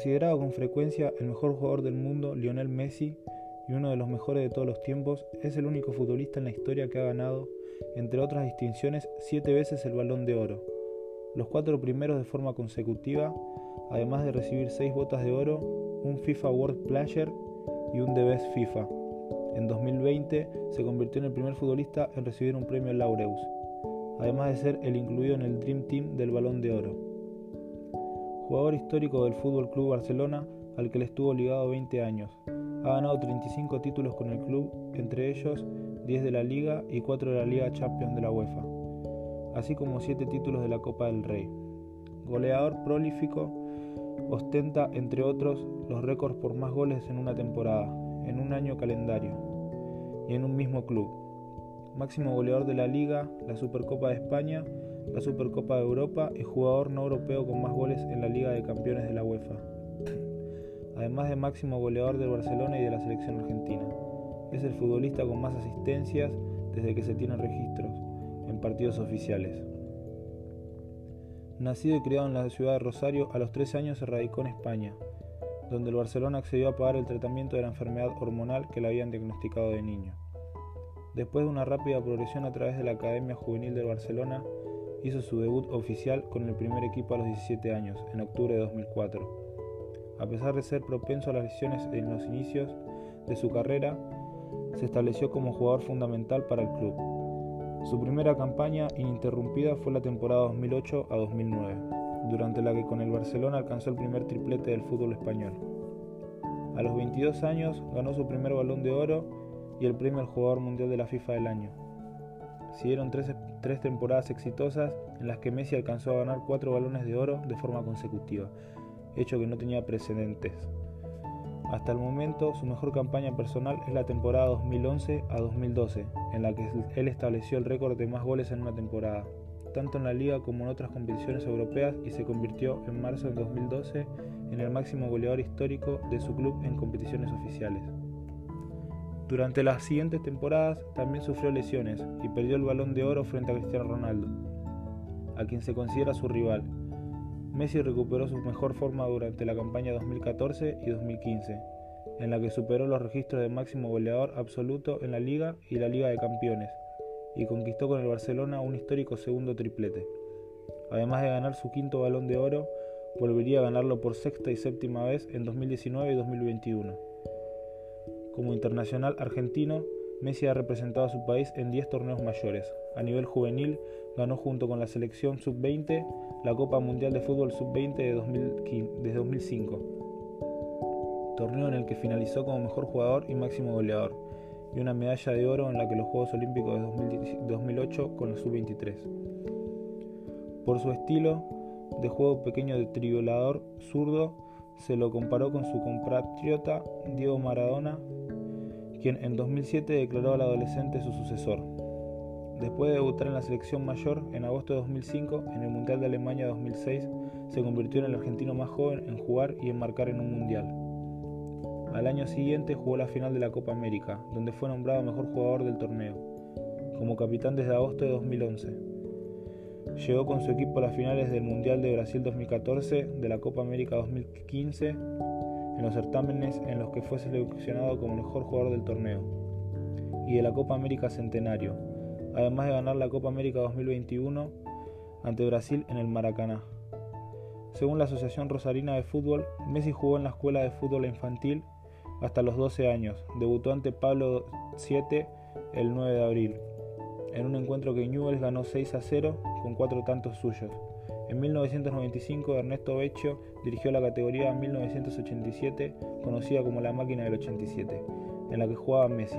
Considerado con frecuencia el mejor jugador del mundo, Lionel Messi, y uno de los mejores de todos los tiempos, es el único futbolista en la historia que ha ganado, entre otras distinciones, siete veces el balón de oro, los cuatro primeros de forma consecutiva, además de recibir seis botas de oro, un FIFA World Player y un The Best FIFA. En 2020 se convirtió en el primer futbolista en recibir un premio Laureus, además de ser el incluido en el Dream Team del Balón de Oro jugador histórico del Fútbol Club Barcelona al que le estuvo ligado 20 años. Ha ganado 35 títulos con el club, entre ellos 10 de la Liga y 4 de la Liga Champions de la UEFA, así como 7 títulos de la Copa del Rey. Goleador prolífico, ostenta, entre otros, los récords por más goles en una temporada, en un año calendario y en un mismo club. Máximo goleador de la Liga, la Supercopa de España la Supercopa de Europa y jugador no europeo con más goles en la Liga de Campeones de la UEFA, además de máximo goleador del Barcelona y de la selección argentina. Es el futbolista con más asistencias desde que se tienen registros en partidos oficiales. Nacido y criado en la ciudad de Rosario, a los 13 años se radicó en España, donde el Barcelona accedió a pagar el tratamiento de la enfermedad hormonal que le habían diagnosticado de niño. Después de una rápida progresión a través de la Academia Juvenil del Barcelona, hizo su debut oficial con el primer equipo a los 17 años, en octubre de 2004. A pesar de ser propenso a las lesiones en los inicios de su carrera, se estableció como jugador fundamental para el club. Su primera campaña ininterrumpida fue la temporada 2008 a 2009, durante la que con el Barcelona alcanzó el primer triplete del fútbol español. A los 22 años ganó su primer balón de oro y el premio al jugador mundial de la FIFA del año. Siguieron tres, tres temporadas exitosas en las que Messi alcanzó a ganar cuatro balones de oro de forma consecutiva, hecho que no tenía precedentes. Hasta el momento, su mejor campaña personal es la temporada 2011 a 2012, en la que él estableció el récord de más goles en una temporada, tanto en la liga como en otras competiciones europeas y se convirtió en marzo de 2012 en el máximo goleador histórico de su club en competiciones oficiales. Durante las siguientes temporadas también sufrió lesiones y perdió el balón de oro frente a Cristiano Ronaldo, a quien se considera su rival. Messi recuperó su mejor forma durante la campaña 2014 y 2015, en la que superó los registros de máximo goleador absoluto en la Liga y la Liga de Campeones, y conquistó con el Barcelona un histórico segundo triplete. Además de ganar su quinto balón de oro, volvería a ganarlo por sexta y séptima vez en 2019 y 2021. Como internacional argentino, Messi ha representado a su país en 10 torneos mayores. A nivel juvenil, ganó junto con la selección sub-20 la Copa Mundial de Fútbol sub-20 de desde 2005, torneo en el que finalizó como mejor jugador y máximo goleador, y una medalla de oro en la que los Juegos Olímpicos de 2008 con el sub-23. Por su estilo de juego pequeño de triolador zurdo, se lo comparó con su compatriota Diego Maradona quien en 2007 declaró al adolescente su sucesor. Después de debutar en la selección mayor en agosto de 2005, en el Mundial de Alemania 2006, se convirtió en el argentino más joven en jugar y en marcar en un Mundial. Al año siguiente jugó la final de la Copa América, donde fue nombrado mejor jugador del torneo, como capitán desde agosto de 2011. Llegó con su equipo a las finales del Mundial de Brasil 2014, de la Copa América 2015 en los certámenes en los que fue seleccionado como mejor jugador del torneo, y de la Copa América Centenario, además de ganar la Copa América 2021 ante Brasil en el Maracaná. Según la Asociación Rosarina de Fútbol, Messi jugó en la escuela de fútbol infantil hasta los 12 años. Debutó ante Pablo VII el 9 de abril, en un encuentro que Newell's ganó 6 a 0 con cuatro tantos suyos. En 1995 Ernesto Vecchio dirigió la categoría 1987, conocida como la máquina del 87, en la que jugaba Messi.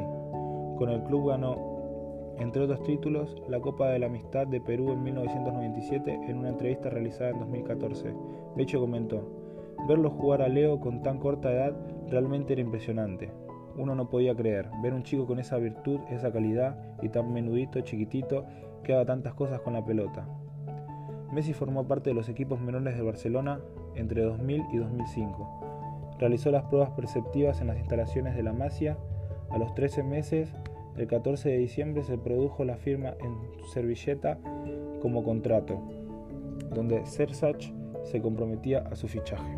Con el club ganó, entre otros títulos, la Copa de la Amistad de Perú en 1997 en una entrevista realizada en 2014. Vecchio comentó, verlo jugar a Leo con tan corta edad realmente era impresionante. Uno no podía creer, ver un chico con esa virtud, esa calidad y tan menudito, chiquitito, que haga tantas cosas con la pelota. Messi formó parte de los equipos menores de Barcelona entre 2000 y 2005. Realizó las pruebas perceptivas en las instalaciones de la Masia. A los 13 meses, el 14 de diciembre, se produjo la firma en servilleta como contrato, donde Sersach se comprometía a su fichaje.